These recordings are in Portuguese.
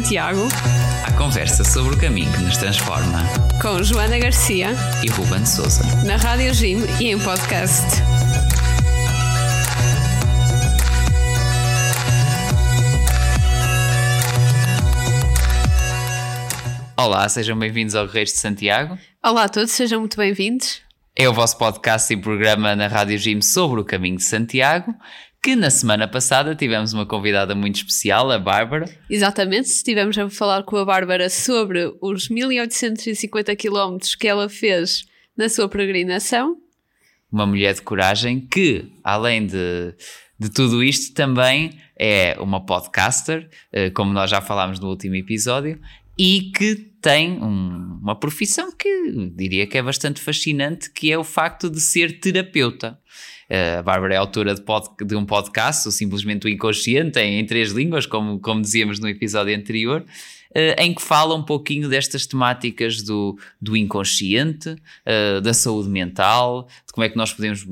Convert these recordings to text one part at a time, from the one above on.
Santiago. À conversa sobre o caminho que nos transforma. Com Joana Garcia e Ruben Souza. Na Rádio Jim e em podcast. Olá, sejam bem-vindos ao Reis de Santiago. Olá a todos, sejam muito bem-vindos. É o vosso podcast e programa na Rádio Jim sobre o caminho de Santiago que na semana passada tivemos uma convidada muito especial, a Bárbara. Exatamente, estivemos a falar com a Bárbara sobre os 1850 km que ela fez na sua peregrinação. Uma mulher de coragem que, além de, de tudo isto, também é uma podcaster, eh, como nós já falámos no último episódio, e que tem um, uma profissão que diria que é bastante fascinante, que é o facto de ser terapeuta. Eh, a Bárbara é autora de, pod, de um podcast, o Simplesmente o Inconsciente, em, em, três línguas, como, como dizíamos no episódio anterior, uh, em que fala um pouquinho destas temáticas do, do inconsciente, uh, da saúde mental, de como é que nós podemos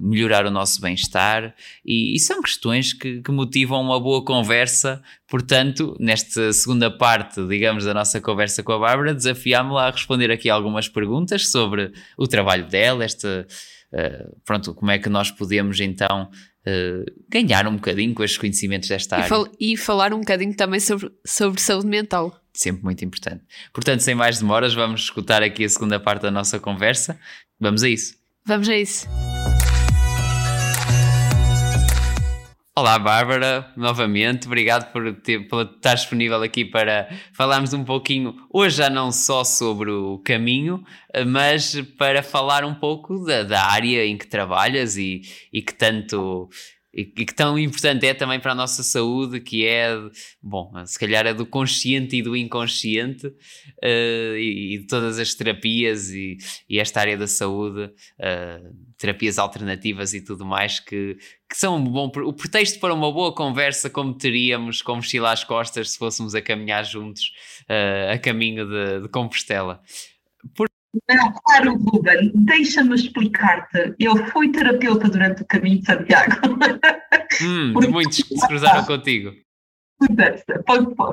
melhorar o nosso bem-estar, e, e, são questões que, que motivam uma boa conversa. Portanto, nesta segunda parte, digamos, da nossa conversa com a Bárbara, desafiámo-la a responder aqui algumas perguntas sobre o trabalho dela, esta eh, pronto, como é que nós podemos então uh, ganhar um bocadinho com estes conhecimentos desta e área. Fal e falar um bocadinho também sobre, sobre saúde mental. Sempre muito importante. Portanto, sem mais demoras, vamos escutar aqui a segunda parte da nossa conversa. Vamos a isso. Vamos a isso. Olá, Bárbara, novamente. Obrigado por, ter, por estar disponível aqui para falarmos um pouquinho, hoje já não só sobre o caminho, mas para falar um pouco da, da área em que trabalhas e, e que tanto e que tão importante é também para a nossa saúde, que é, bom, se calhar é do consciente e do inconsciente, uh, e, e, todas as terapias e, e esta área da saúde, uh, terapias alternativas e tudo mais, que, que são um bom, o pretexto para uma boa conversa, como teríamos com mochila às costas se fôssemos a caminhar juntos uh, a caminho de, de Compostela. Por não, claro, Ruben, deixa-me explicar-te. Eu fui terapeuta durante o caminho de Santiago. Hum, de muitos que se cruzaram contigo.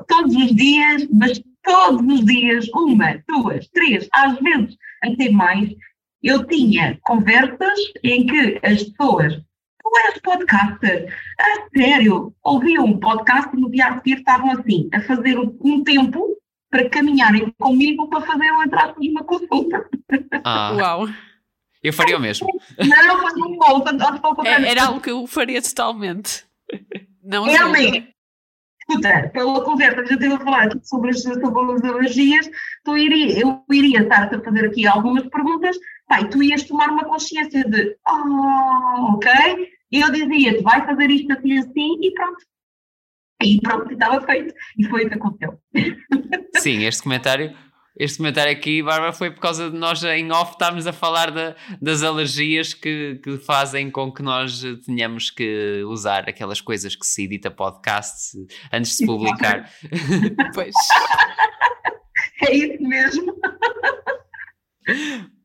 Todos os dias, mas todos os dias, uma, duas, três, às vezes até mais, eu tinha conversas em que as pessoas, tu és podcaster, a sério, ouviam um podcast e no dia a seguir estavam assim, a fazer um tempo para caminharem comigo para fazer, entre aspas, uma consulta. Ah. Uau! Eu faria o mesmo. Não, mas não volta. É, era algo que eu faria totalmente. Não Realmente. Escuta, pela conversa que já estive a falar sobre as, sobre as alergias, tu iria, eu iria estar-te a fazer aqui algumas perguntas, e tu ias tomar uma consciência de, oh, ok, e eu dizia-te, vai fazer isto assim assim, e pronto. E pronto, estava feito. E foi o que aconteceu. Sim, este comentário este comentário aqui, Bárbara, foi por causa de nós em off estarmos a falar de, das alergias que, que, fazem com que nós tenhamos que usar aquelas coisas que se edita podcast antes de se publicar. pois. É isso mesmo.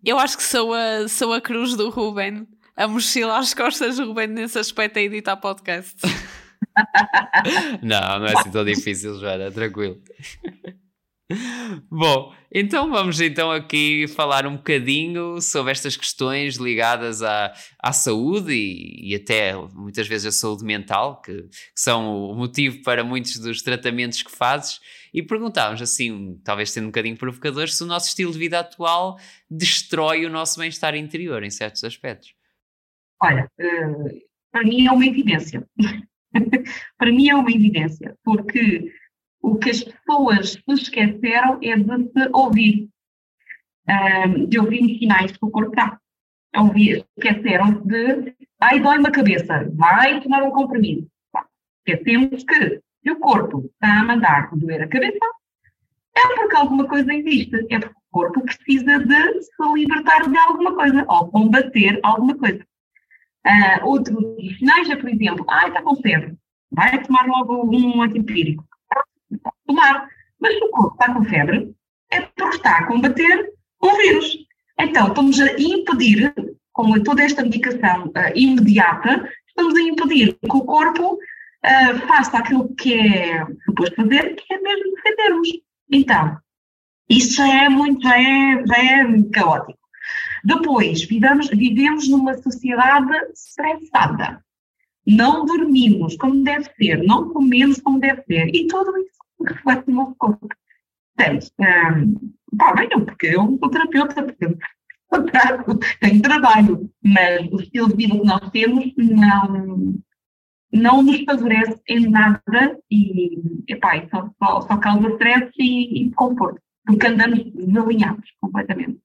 Eu acho que sou a, sou a cruz do Ruben, a mochila às costas do Ruben nesse aspecto a editar podcast. não, não é assim tão difícil, Joana, tranquilo. Bom, então vamos então aqui falar um bocadinho sobre estas questões ligadas à, à saúde e, e até muitas vezes a saúde mental, que, que, são o motivo para muitos dos tratamentos que fazes, e perguntávamos assim, talvez sendo um bocadinho provocador, se o nosso estilo de vida atual destrói o nosso bem-estar interior em certos aspectos. Olha, uh, para mim é uma evidência. para mim é uma evidência, porque o que as pessoas se esqueceram é de se ouvir, de ouvir sinais que o corpo dá. Esqueceram de, ai, dói-me a cabeça, vai tomar um comprimido. Esquecemos que se o corpo está a mandar doer a cabeça, é porque alguma coisa existe, é porque o corpo precisa de se libertar de alguma coisa, ou combater alguma coisa. Uh, outro sinais é, por exemplo, ah, está com febre, vai tomar logo um antiempírico tomar. Mas se o corpo está com febre, é porque está a combater o vírus. Então, estamos a impedir, com toda esta medicação uh, imediata, estamos a impedir que o corpo uh, faça aquilo que é suposto fazer, que é mesmo defendermos. Então, isso já é muito, é, é caótico. Depois, vivemos, vivemos numa sociedade estressada. Não dormimos como deve ser, não comemos como deve ser. E tudo isso reflete no corpo. Portanto, um, pá, venham, porque eu sou terapeuta, porque tenho trabalho, mas o estilo de vida que nós temos não, não nos favorece em nada e, epá, só, só, só causa stress e, e conforto, porque andamos desalinhados completamente.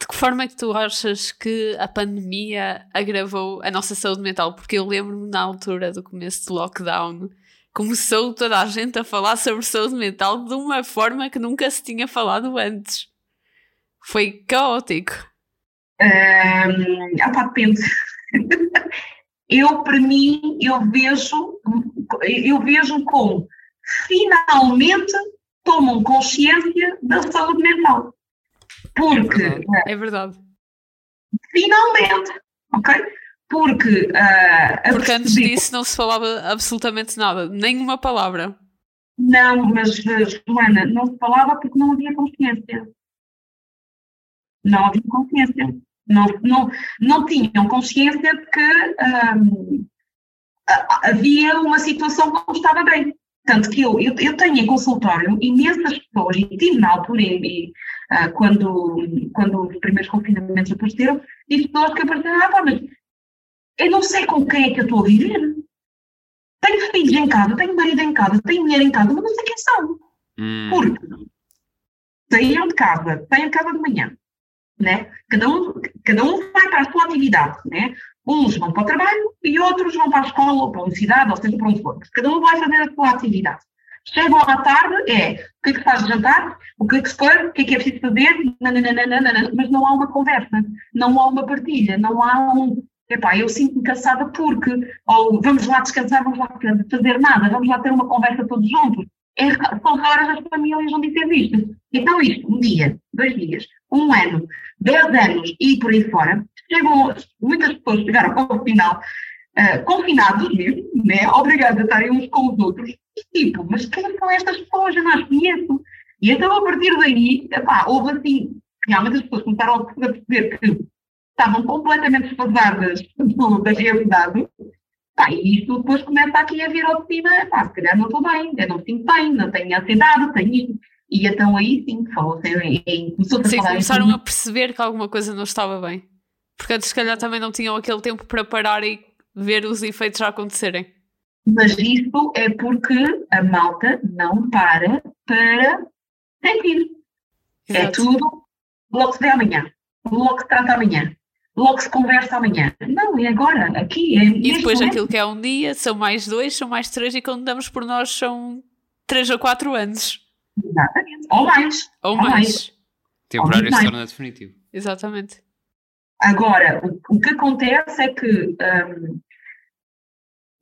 De que forma é que tu achas que a pandemia agravou a nossa saúde mental? Porque eu lembro-me na altura do começo do lockdown, começou toda a gente a falar sobre saúde mental de uma forma que nunca se tinha falado antes. Foi caótico. Um, ah, depende. eu, para mim, eu vejo, eu vejo como finalmente tomam consciência da saúde mental. Porque. É verdade. É verdade. Finalmente, ok? Porque. Uh, porque antes disso não se falava absolutamente nada, nenhuma palavra. Não, mas, Joana, não se falava porque não havia consciência. Não havia consciência. Não, não, não tinham consciência de que um, havia uma situação que não estava bem. Tanto que eu, eu, eu tenho em consultório imensas pessoas, e tive na altura, e, uh, quando, quando os primeiros confinamentos apareceram, tive pessoas que apareceram, ah, pá, mas eu não sei com quem é que eu estou a viver. Tenho filhos em casa, tenho marido em casa, tenho mulher em casa, mas não sei quem são. Hum. Porque saíram de casa, saem de casa de manhã, né? Cada um, cada um vai para a sua atividade, né? Uns vão para o trabalho e outros vão para a escola ou para a universidade, ou seja, para onde for. Cada um vai fazer a sua atividade. Chegam à tarde, é o que é que faz de jantar, o que é que se for, o que é que é preciso fazer, nananana, mas não há uma conversa, não há uma partilha, não há um. Epá, eu sinto-me cansada porque, ou vamos lá descansar, vamos lá fazer nada, vamos lá ter uma conversa todos juntos. É, são raras as famílias onde isso existe. Então, isto, um dia, dois dias, um ano, dez anos e por aí fora, chegam, muitas pessoas chegaram ao final, uh, confinados mesmo, né, obrigados a estarem uns com os outros, e tipo, mas quem são estas pessoas? Eu não conheço. E então, a partir daí, epá, houve assim, realmente as pessoas começaram a perceber que estavam completamente desfasadas da realidade, Pá, e isto depois começa aqui a vir ao de cima, pá, se calhar não estou bem, eu não me sinto bem, não tenho ansiedade, tenho isto. E então aí sim, falou-se em, começou a sim, começaram a perceber que alguma coisa não estava bem. Porque antes se calhar também não tinham aquele tempo para parar e ver os efeitos já acontecerem. Mas isso é porque a malta não para para sentir. É Exato. É tudo logo se vê amanhã, logo se trata amanhã logo se conversa amanhã. Não, é agora, aqui. É e depois momento. aquilo que é um dia, são mais dois, são mais três, e quando damos por nós são três ou quatro anos. Exatamente. Ou mais. Ou, ou mais. mais. Temporário se torna definitivo. Exatamente. Agora, o, o que acontece é que um,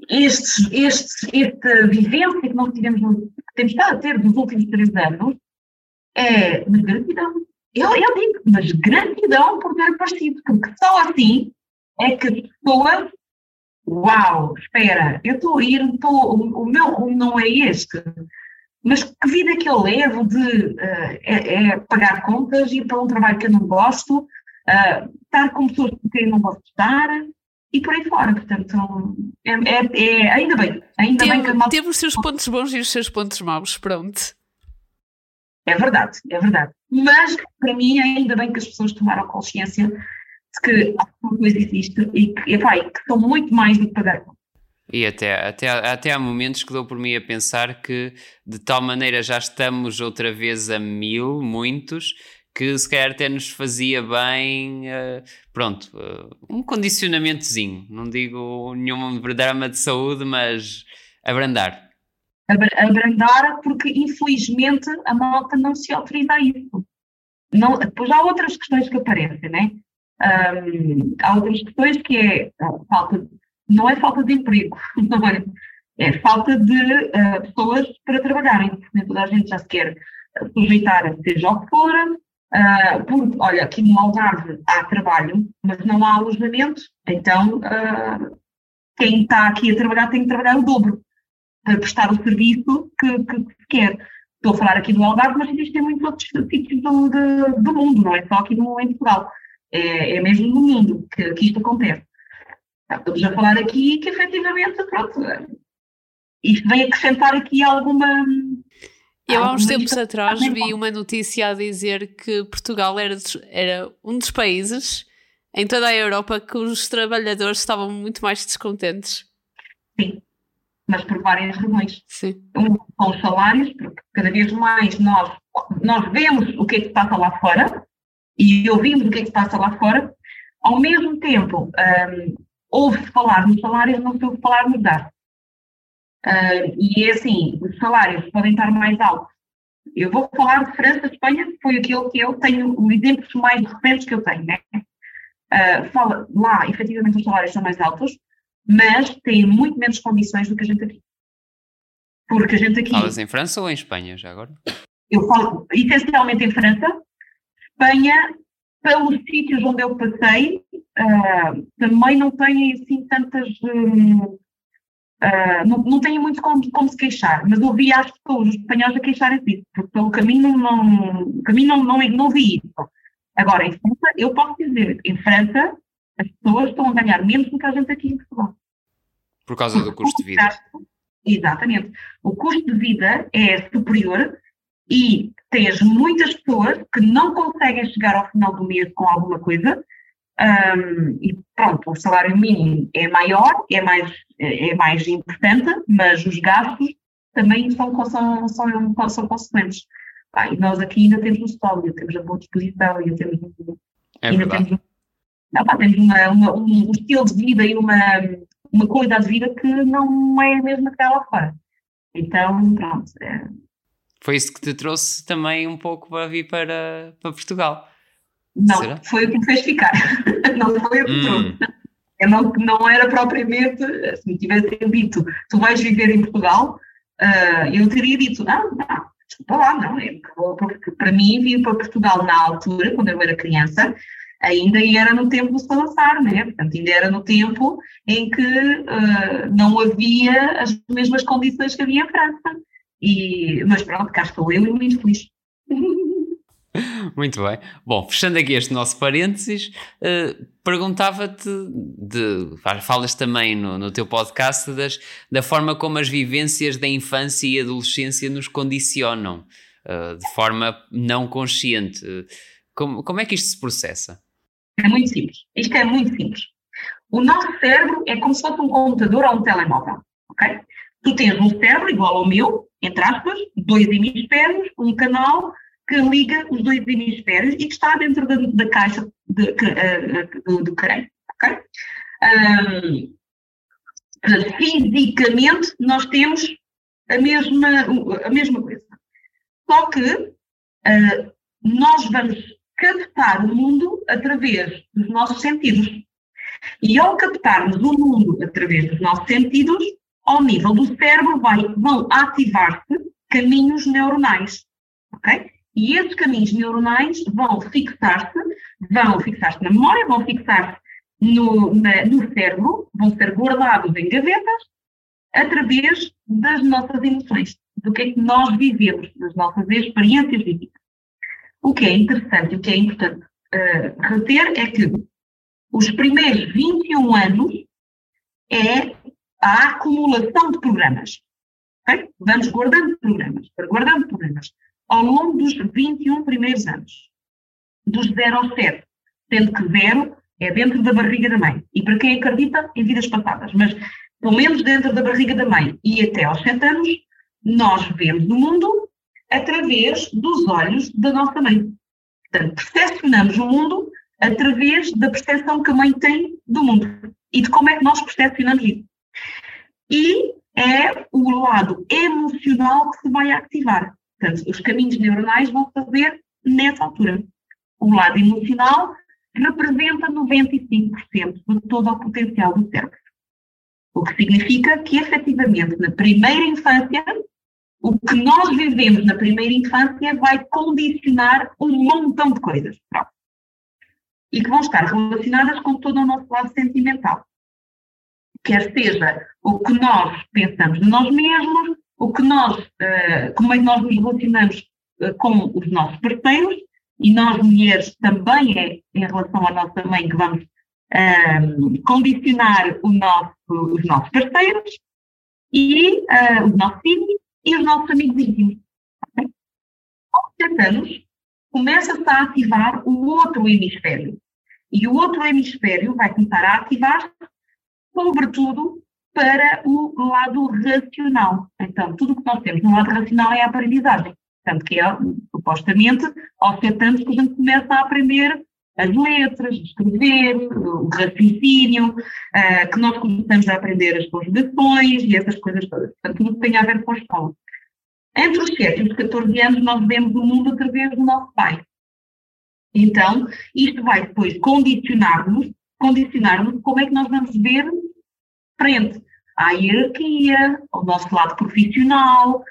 estes, estes, esta vivência que nós tivemos, que temos estado a ter nos últimos três anos, é de gratidão. Eu, eu digo, mas gratidão por ter aparecido, porque só assim é que as pessoas, uau, espera, eu estou a ir, tô, o, o, meu rumo não é este, mas que vida que eu levo de uh, é, é, pagar contas, ir para um trabalho que eu não gosto, uh, estar com pessoas com quem eu não gosto de estar, e por aí fora, portanto, é, é, é ainda bem, ainda teve, bem que a malta... Teve os seus pontos bons e os seus pontos maus, pronto. É verdade, é verdade. Mas, para mim, ainda bem que as pessoas tomaram consciência de que alguma coisa existe e que, epá, que são muito mais do que pagar e até, até, até há momentos que dou por mim a pensar que de tal maneira já estamos outra vez a mil, muitos, que se calhar até nos fazia bem, uh, pronto, uh, um condicionamentozinho. Não digo nenhum drama de saúde, mas abrandar abrandar, porque infelizmente a malta não se autoriza a isso. Não, depois há outras questões que aparecem, né? Um, há outras questões que é falta, não é falta de emprego, não é, é falta de uh, pessoas para trabalharem, porque toda a gente já se quer sujeitar seja o que for, uh, porque, olha, aqui no Algarve há trabalho, mas não há alojamento, então uh, quem está aqui a trabalhar tem que trabalhar o dobro para prestar o serviço que, que, se quer. Estou a falar aqui do Algarve, mas existem muitos outros sítios do, de, do mundo, não é só aqui no, em Portugal. É, é mesmo no mundo que, que isto acontece. Estamos a falar aqui que efetivamente, pronto, isto vem acrescentar aqui alguma. Eu há uns tempos atrás vi uma notícia a dizer que Portugal era, era um dos países em toda a Europa que os trabalhadores estavam muito mais descontentes. Sim, mas por várias razões. Sim. Um, com os salários, porque cada vez mais nós, nós vemos o que é que se passa lá fora e ouvimos o que é que se passa lá fora, ao mesmo tempo um, ouve-se falar nos salários, não se ouve falar nos dados. Uh, e é assim, os salários podem estar mais altos. Eu vou falar de França, Espanha, que foi aquilo que eu tenho, os exemplos mais recentes que eu tenho, né? Uh, fala, lá, efetivamente, os salários são mais altos, mas têm muito menos condições do que a gente aqui. Porque a gente aqui. Falas em França ou em Espanha, já agora? Eu falo essencialmente em França. Espanha, pelos sítios onde eu passei, uh, também não têm assim tantas. Um, Uh, não, não tenho muito como, como, se queixar, mas ouvi as pessoas, os espanhóis, a queixarem disso, porque pelo caminho não, caminho não, não, não vi isso. Agora, em França, eu posso dizer, em França, as pessoas estão a ganhar menos do que a gente aqui em Portugal. Por causa do custo de vida. Exatamente. O custo de vida é superior e tens muitas pessoas que não conseguem chegar ao final do mês com alguma coisa um, e pronto, o salário mínimo é maior, é mais, é mais importante, mas os gastos também são, são, são, são consequentes. Ah, e nós aqui ainda temos o sol, ainda temos a boa disposição, ainda temos, é ainda temos, não, pá, temos uma, uma, um estilo de vida e uma, uma qualidade de vida que não é a mesma que lá fora. Então, pronto. É... Foi isso que te trouxe também um pouco para vir para, para Portugal. Não, Será? foi o que me fez ficar. não foi o que hum. trouxe. Eu não, não era propriamente, se me tivessem dito, tu vais viver em Portugal, uh, eu teria dito, não, não, desculpa lá, não. É, porque para mim, vir para Portugal na altura, quando eu era criança, ainda era no tempo do Salazar, né? Portanto, ainda era no tempo em que uh, não havia as mesmas condições que havia em França. E, mas pronto, cá estou eu e muito feliz. Muito bem. Bom, fechando aqui este nosso parênteses, uh, perguntava-te, falas também no, no teu podcast das, da forma como as vivências da infância e adolescência nos condicionam, uh, de forma não consciente. Como, como é que isto se processa? É muito simples. Isto é muito simples. O nosso cérebro é como se fosse um computador ou um telemóvel, ok? Tu tens um cérebro igual ao meu, entre aspas, dois hemisférios, um canal que liga os dois hemisférios e que está dentro da, da caixa de, uh, do, do crânio. Okay? Um, fisicamente, nós temos a mesma, a mesma coisa. Só que uh, nós vamos captar o mundo através dos nossos sentidos. E ao captarmos o mundo através dos nossos sentidos, ao nível do cérebro vai, vão ativar-se caminhos neuronais. ok? E esses caminhos neuronais vão fixar-se, vão fixar-se na memória, vão fixar-se no, no cérebro, vão ser guardados em gavetas através das nossas emoções, do que é que nós vivemos, das nossas experiências de vida. O que é interessante o que é importante uh, reter é que os primeiros 21 anos é a acumulação de programas. Okay? Vamos guardando programas, guardando programas ao longo dos 21 primeiros anos, dos 0 aos 7, sendo que 0 é dentro da barriga da mãe. E para quem acredita, em vidas passadas, mas pelo menos dentro da barriga da mãe e até aos 7 anos, nós vemos o mundo através dos olhos da nossa mãe. Portanto, percepcionamos o mundo através da percepção que a mãe tem do mundo e de como é que nós percepcionamos isso. E é o lado emocional que se vai ativar. Portanto, os caminhos neuronais vão fazer nessa altura. O lado emocional representa 95% de todo o potencial do cérebro. O que significa que, efetivamente, na primeira infância, o que nós vivemos na primeira infância vai condicionar um montão de coisas. Pronto. E que vão estar relacionadas com todo o nosso lado sentimental. quer seja o que nós pensamos de nós mesmos, o que nós, uh, como é que nós nos relacionamos uh, com os nossos parceiros, e nós mulheres também é em relação à nossa mãe que vamos uh, condicionar nosso, os nossos parceiros e os nossos filhos e os nossos amigos íntimos. Aos sete anos, começa-se a ativar o outro hemisfério. E o outro hemisfério vai começar a ativar, sobretudo, para o lado racional. Então, tudo o que nós temos no lado racional é a aprendizagem. Portanto, que é, supostamente, aos sete anos que a gente começa a aprender as letras, escrever, o raciocínio, uh, que nós começamos a aprender as conjugações e essas coisas todas. Portanto, tudo tem a ver com a escola. Entre os 7 e os 14 anos, nós vemos o mundo através do nosso pai. Então, isto vai depois condicionar-nos, condicionar-nos como é que nós vamos ver frente à hierarquia, ao nosso lado profissional,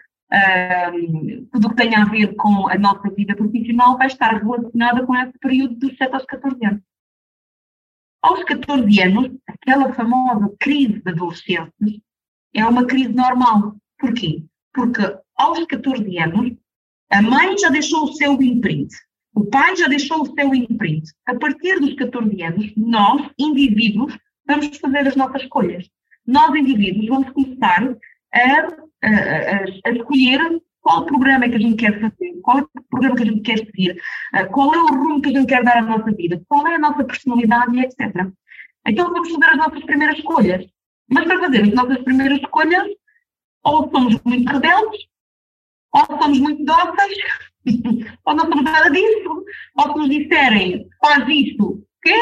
tudo o que tem a ver com a nossa vida profissional vai estar relacionada com esse período dos 7 aos 14 anos. Aos 14 anos, aquela famosa crise de adolescência é uma crise normal. Porquê? Porque aos 14 anos, a mãe já deixou o seu imprint, o pai já deixou o seu imprint. A partir dos 14 anos, nós, indivíduos, vamos fazer as nossas escolhas. Nós, indivíduos, vamos começar a, a, escolher qual programa é que a gente quer fazer, qual é o programa que a gente quer seguir, qual é o rumo que a gente quer dar à nossa vida, qual é a nossa personalidade, etc. Então vamos fazer as nossas primeiras escolhas. Mas para fazer as nossas primeiras escolhas, ou somos muito rebeldes, ou somos muito dóceis, ou não somos nada disso, ou se nos disserem faz isto, quê?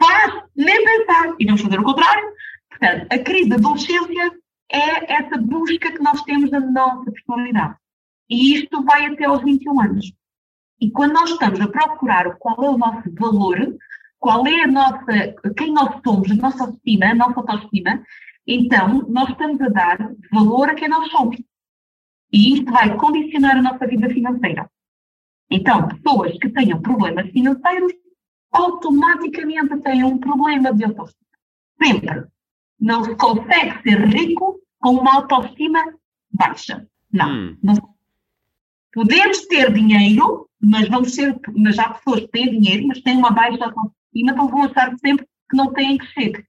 Faz, nem pensar, e vamos fazer o contrário. Portanto, a crise da adolescência é essa busca que nós temos da nossa personalidade. E isto vai até aos 21 anos. E quando nós estamos a procurar qual é o nosso valor, qual é a nossa, quem nós somos, a nossa autoestima, a nossa autoestima, então nós estamos a dar valor a quem nós somos. E isto vai condicionar a nossa vida financeira. Então, pessoas que tenham problemas financeiros automaticamente têm um problema de autoestima. Sempre. Não se consegue ser rico com uma autoestima baixa. Não. Hum. não. Podemos ter dinheiro, mas vamos ser, mas há pessoas que têm dinheiro, mas têm uma baixa autoestima, então vão achar sempre que não têm que ser.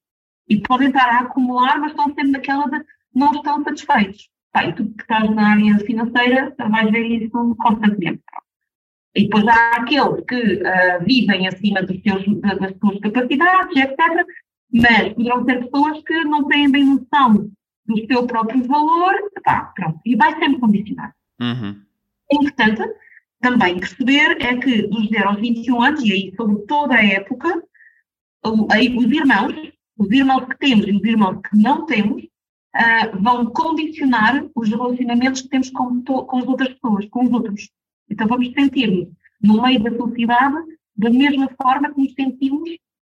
E podem estar a acumular, mas estão sempre naquela de não estão satisfeitos. Pá, e tu que estás na área financeira, vais ver isso constantemente. E depois há aqueles que uh, vivem acima dos seus, das suas capacidades, etc. Mas poderão ser pessoas que não têm bem noção do seu próprio valor, tá, pronto, e vai sempre condicionar. Uhum. É importante também perceber é que dos 0 aos 21 anos, e aí sobre toda a época, os irmãos, os irmãos que temos e os irmãos que não temos, uh, vão condicionar os relacionamentos que temos com, com as outras pessoas, com os outros. Então vamos sentir-nos no meio da sociedade da mesma forma que nos sentimos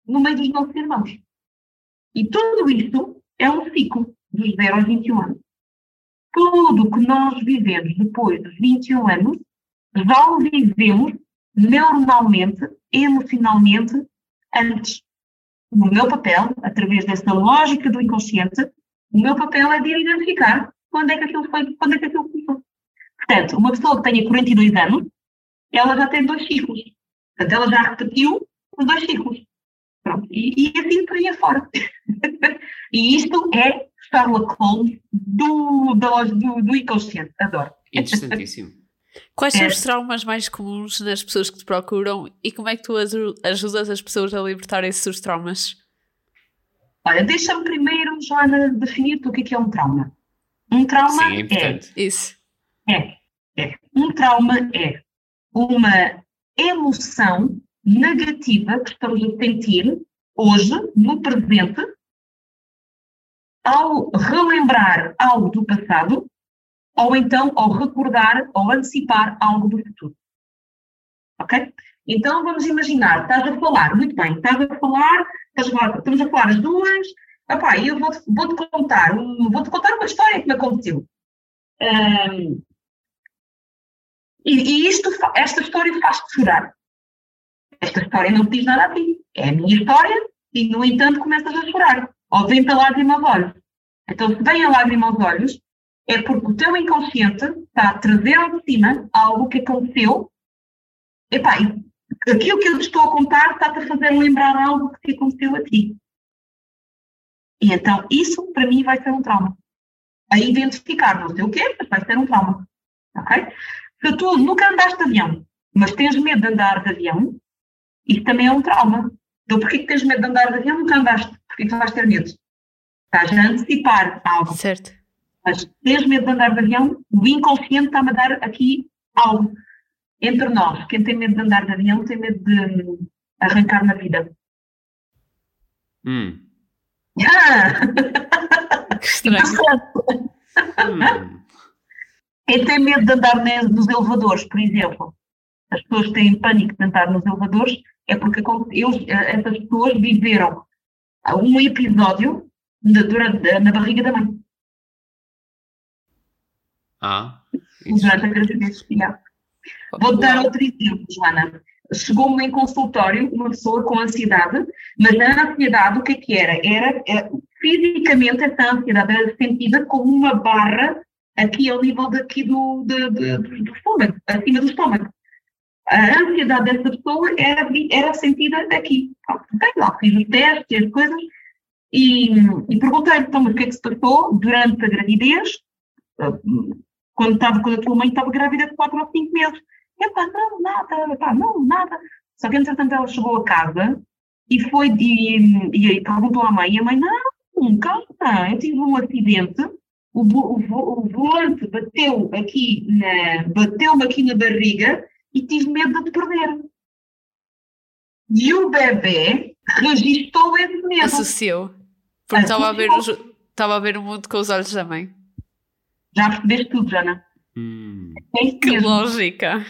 no meio dos nossos irmãos. E tudo isto é um ciclo dos 0 aos 21 anos. Tudo o que nós vivemos depois dos 21 anos, já o vivemos neuronalmente, emocionalmente, antes. No meu papel, através dessa lógica do inconsciente, o meu papel é de identificar quando é que aquilo foi, quando é que aquilo começou. Portanto, uma pessoa que tenha 42 anos, ela já tem dois ciclos. Portanto, ela já repetiu os dois ciclos. Pronto. E, e assim por aí fora. e isto é Sherlock Holmes do, do, do, do inconsciente. Adoro. Interessantíssimo. Quais são é. os traumas mais comuns das pessoas que te procuram e como é que tu ajudas as pessoas a libertarem-se dos traumas? Olha, deixa-me primeiro, Joana, definir o que é, é um trauma. Um trauma Sim, é, importante. é, Isso. é, é. Um trauma é uma emoção negativa que estamos a sentir hoje, no presente, ao relembrar algo do passado, ou então ao recordar ou antecipar algo do futuro. Ok? Então vamos imaginar, estás a falar, muito bem, estás a falar estamos a falar as duas, opá, eu vou-te vou contar, vou-te contar uma história que me aconteceu. Um, e, e isto, esta história faz-te chorar. Esta história não te diz nada a ti. É a minha história e, no entanto, começas a chorar. Ou vem-te a lágrima aos olhos. Então, se vem a lágrima aos olhos, é porque o teu inconsciente está a trazer ao de cima algo que aconteceu. Epá, aquilo que eu te estou a contar está-te a fazer lembrar algo que te aconteceu a ti. E então, isso para mim vai ser um trauma. A identificar, não sei o quê, mas vai ser um trauma. Ok? Se tu nunca andaste de avião, mas tens medo de andar de avião, isso também é um trauma. Então, porquê que tens medo de andar de avião? Nunca andaste. Porquê que tu vais ter medo? Estás a antecipar algo. Certo. Mas tens medo de andar de avião, o inconsciente está-me a dar aqui algo. Entre nós, quem tem medo de andar de avião tem medo de arrancar na vida. Hum. Ah! Que estranho. Hum. Quem tem medo de andar nos elevadores, por exemplo, as pessoas têm pânico de andar nos elevadores, é porque eles, eh, essas pessoas viveram um episódio de- durante, na barriga da mãe, Ah. durante a gravidez. Yeah. Vou-te dar outro exemplo, Joana. Chegou-me em consultório uma pessoa com ansiedade, mas a ansiedade, o que é que era? Era, eh, fisicamente, essa ansiedade era sentida como uma barra aqui ao nível daqui do, de- do, do estômago, acima do estômago. A ansiedade dessa pessoa era, era sentida aqui. Ok, lá fiz os testes e as coisas e, e perguntei, então, o que é que se passou durante a gravidez? Quando, estava, quando a tua mãe estava grávida de 4 ou 5 meses. Epá, não, nada, epá, não, nada. Só que, entretanto, ela chegou a casa e foi, e, e perguntou à mãe, e a mãe, não, calma, eu tive um acidente, o, o, o volante bateu aqui, na, bateu-me aqui na barriga e tive medo de perder. E o bebê registou esse medo. Associou. Porque estava a, ver estava a ver o mundo com os olhos da mãe. Já percebeste tudo, Jana? Hum. É Que mesmo. lógica.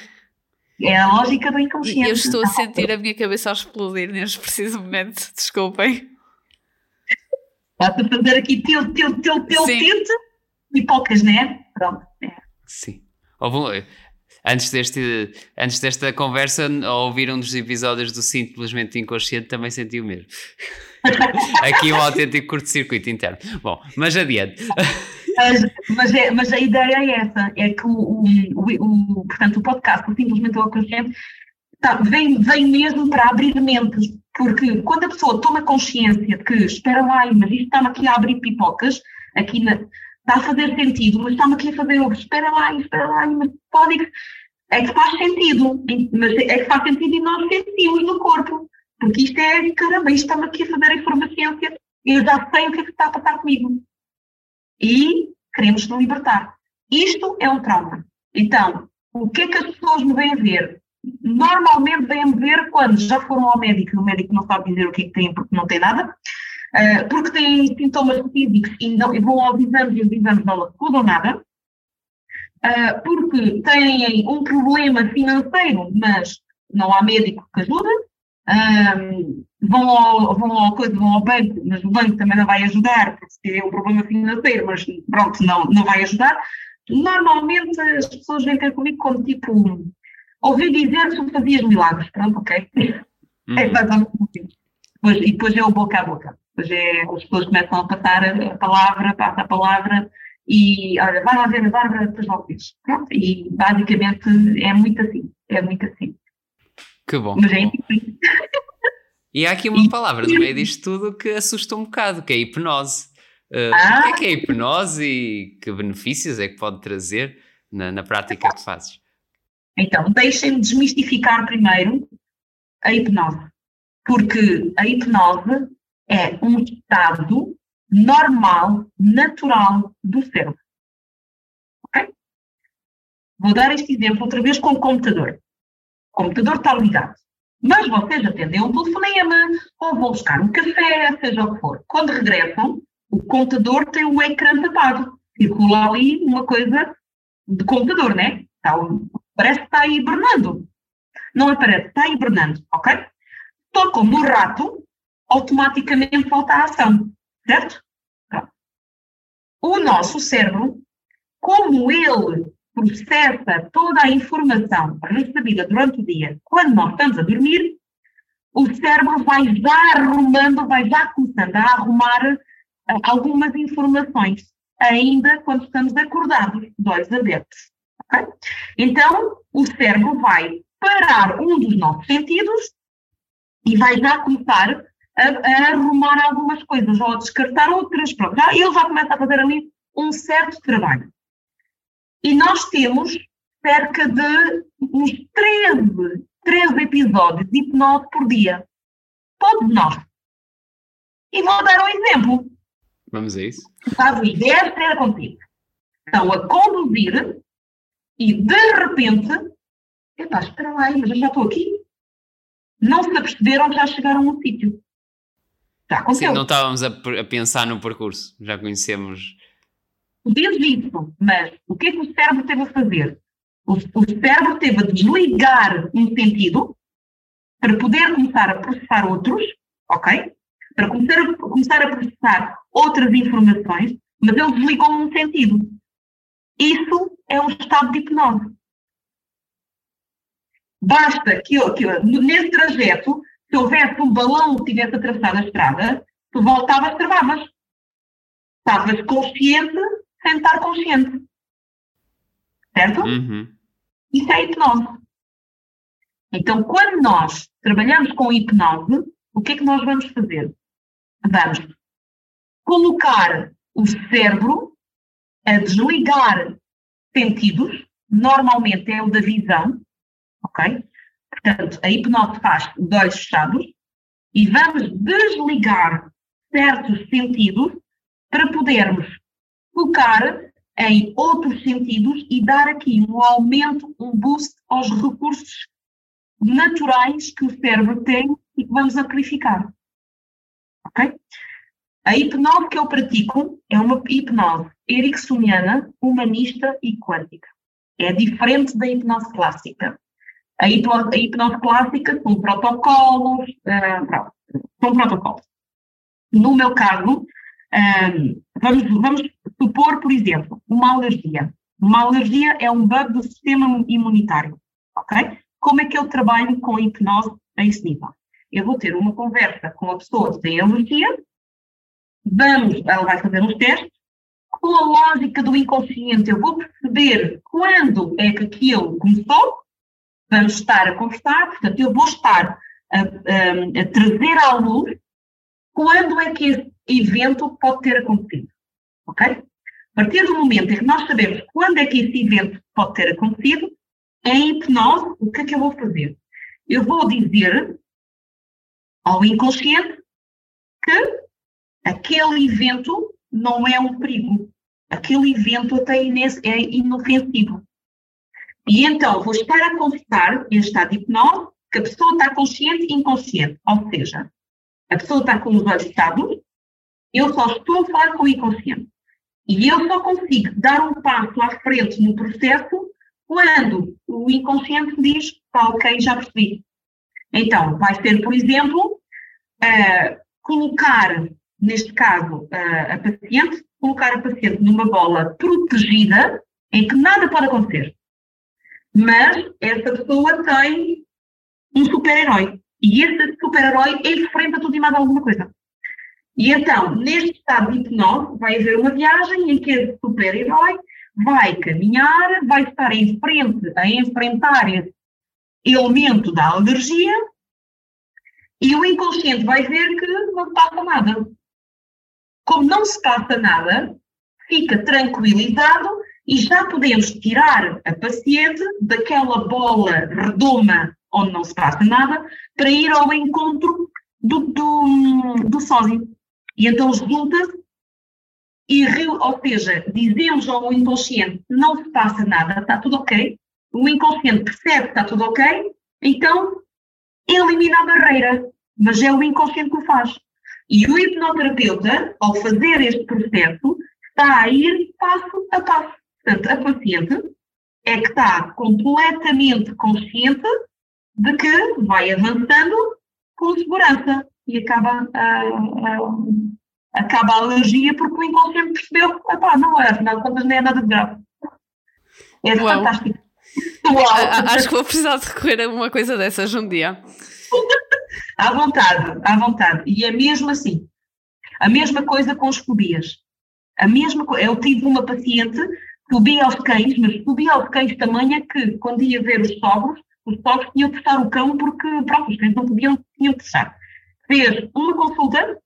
É a lógica do inconsciente. eu estou a sentir a minha cabeça a explodir neste preciso momento. Desculpem. Estás a fazer aqui teu, teu, teu, teu, tente e poucas, né? Pronto. É. Sim. Antes, deste, antes desta conversa, ao ouvir um dos episódios do Simplesmente Inconsciente, também senti o mesmo. Aqui um autêntico curto-circuito interno. Bom, mas adiante. Mas, mas, é, mas a ideia é essa, é que o, o, o, o- portanto, o podcast, o Simplesmente o Consciente, tá, vem, vem mesmo para abrir mentes, porque quando a pessoa toma consciência de que, espera lá, mas isto está-me aqui a abrir pipocas, aqui na, está a fazer sentido, mas está-me aqui a fazer, espera lá, espera lá, mas pode, é que faz sentido, mas é que faz sentido e nós sentimos no corpo, porque isto é, caramba, isto está-me aqui a fazer a informação, eu já sei o que é que está a passar comigo e queremos nos libertar. Isto é um trauma. Então, o que é que as pessoas me vêm ver? Normalmente vêm-me ver quando já foram ao médico e o médico não sabe dizer o que é que têm porque não tem nada, ah, porque têm sintomas físicos e, não, e vão aos exames e os exames não acusam nada, ah, porque têm um problema financeiro, mas não há médico que ajude, ah, vão ao, vão, ao, coisa, vão ao banco, mas o banco também não vai ajudar, porque é um problema financeiro, mas pronto, não, não vai ajudar. Normalmente as pessoas vêm ter comigo como tipo, ouvi dizer que fazias milagres, pronto, ok? Hum. É assim. Depois, e depois é o boca a boca. Depois é, as pessoas começam a passar a palavra, passa a palavra e olha, vai lá ver a Bárbara, depois logo vês. Pronto, e basicamente é muito assim, é muito assim. Que bom. Mas é bom. E há aqui uma palavra no meio disto tudo que assusta um bocado, que é a hipnose. Uh, Ah. O que é que é a hipnose e que benefícios é que pode trazer na, na prática que fazes? Então, deixem-me desmistificar primeiro a hipnose. Porque a hipnose é um estado normal, natural do cérebro. Vou dar este exemplo outra vez com o computador. O computador está ligado. Mas vocês atendem um telefonema, ou vão buscar um café, seja o que for. Quando regressam, o computador tem o ecrã tapado. Circula ali uma coisa de computador, né? Está parece que está hibernando. Não aparece, está hibernando, ok? Tocam no rato, automaticamente volta à ação, certo? Pronto. O nosso cérebro, como ele processa toda a informação recebida durante o dia quando nós estamos a dormir, o cérebro vai já arrumando, vai já começando a arrumar uh, algumas informações, ainda quando estamos acordados, olhos abertos. Okay? Então, o cérebro vai parar um dos nossos sentidos e vai já começar a, a arrumar algumas coisas ou a descartar outras. Pronto, já, ele já começa a fazer ali um certo trabalho. E nós temos cerca de uns 13, 13 episódios de hipnose por dia. Todos nós. E vou dar um exemplo. Vamos a isso. Faz 10 ter contigo. Estão a conduzir e de repente, epá, espera lá, mas eu já estou aqui. Não se aperceberam que já chegaram no sítio. Já aconteceu. Sim, não estávamos a, a, pensar no percurso, já conhecemos. Desde isso, mas o que é que o cérebro teve a fazer? O, o cérebro teve a desligar um sentido para poder começar a processar outros, ok? Para começar a, começar a processar outras informações, mas ele desligou um sentido. Isso é um estado de hipnose. Basta que, que nesse trajeto, se houvesse um balão que tivesse atravessado a estrada, tu voltavas, travavas. Estavas consciente sem estar consciente. Certo? Uhum. Isso é hipnose. Então, quando nós trabalhamos com hipnose, o que é que nós vamos fazer? Vamos colocar o cérebro a desligar sentidos, normalmente é o da visão, ok? Portanto, a hipnose faz de olhos fechados e vamos desligar certos sentidos para podermos focar em outros sentidos e dar aqui um aumento, um boost aos recursos naturais que o cérebro tem e que vamos amplificar. Ok? A hipnose que eu pratico é uma hipnose ericksoniana, humanista e quântica. É diferente da hipnose clássica. A hipnose, clássica são protocolos, uh, são protocolos. No meu caso, um, vamos, vamos supor, por exemplo, uma alergia. Uma alergia é um bug do sistema imunitário, ok? Como é que eu trabalho com a hipnose a esse nível? Eu vou ter uma conversa com a pessoa que tem alergia, vamos, ela vai fazer uns testes, com a lógica do inconsciente, eu vou perceber quando é que aquilo começou, vamos estar a conversar, portanto, eu vou estar a, a, a trazer à luz quando é que esse evento pode ter acontecido. Ok? A partir do momento em que nós sabemos quando é que esse evento pode ter acontecido, em hipnose, o que é que eu vou fazer? Eu vou dizer ao inconsciente que aquele evento não é um perigo. Aquele evento até é inofensivo. E então vou estar a conversar em estado hipnose que a pessoa está consciente e inconsciente. Ou seja, a pessoa está com os olhos fechados, eu só estou a falar com o inconsciente. E eu só consigo dar um passo à frente no processo quando o inconsciente diz, tá, ok, já percebi. Então, vai ser, por exemplo, uh, colocar, neste caso, uh, a paciente, colocar a paciente numa bola protegida, em que nada pode acontecer. Mas essa pessoa tem um super-herói. E esse super-herói enfrenta tudo e mais alguma coisa. E então, neste estado de hipnose, vai haver uma viagem em que esse super-herói vai caminhar, vai estar em frente a enfrentar esse elemento da alergia e o inconsciente vai ver que não passa nada. Como não se passa nada, fica tranquilizado e já podemos tirar a paciente daquela bola redoma onde não se passa nada para ir ao encontro do, do, do sósia. E então junta-se e, ou seja, dizemos ao inconsciente não se passa nada, está tudo ok, o inconsciente percebe que está tudo ok, então elimina a barreira, mas é o inconsciente que o faz. E o hipnoterapeuta, ao fazer este processo, está a ir passo a passo. Portanto, a paciente é que está completamente consciente de que vai avançando com segurança e acaba a, a, acaba a alergia porque o inconsciente percebeu que, pá, não é, afinal de contas não é nada de grave. É Uau. fantástico. Uau. Acho que vou precisar de recorrer a uma coisa dessas um dia. À vontade, à vontade. E é mesmo assim. A mesma coisa com as fobias. A mesma. Eu tive uma paciente fobia aos cães, mas fobia aos cães tamanha que, quando ia ver os sogros, os sogros tinham que fechar o cão porque, pronto, os cães não podiam, tinham fechar. Fez uma consulta,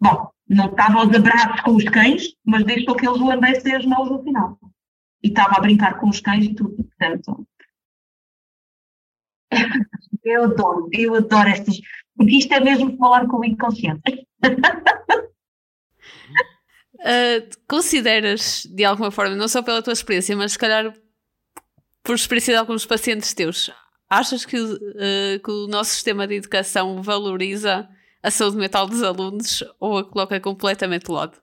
bom, não estava aos abraços com os cães, mas deixou que eles lambessem as mãos no final. E estava a brincar com os cães e tudo, portanto. Eu adoro, eu adoro estas, porque isto é mesmo falar com o inconsciente. Uh, consideras, de alguma forma, não só pela tua experiência, mas se calhar por experiência de alguns pacientes teus, achas que, uh, que o nosso sistema de educação valoriza a saúde mental dos alunos ou a coloca completamente de lado?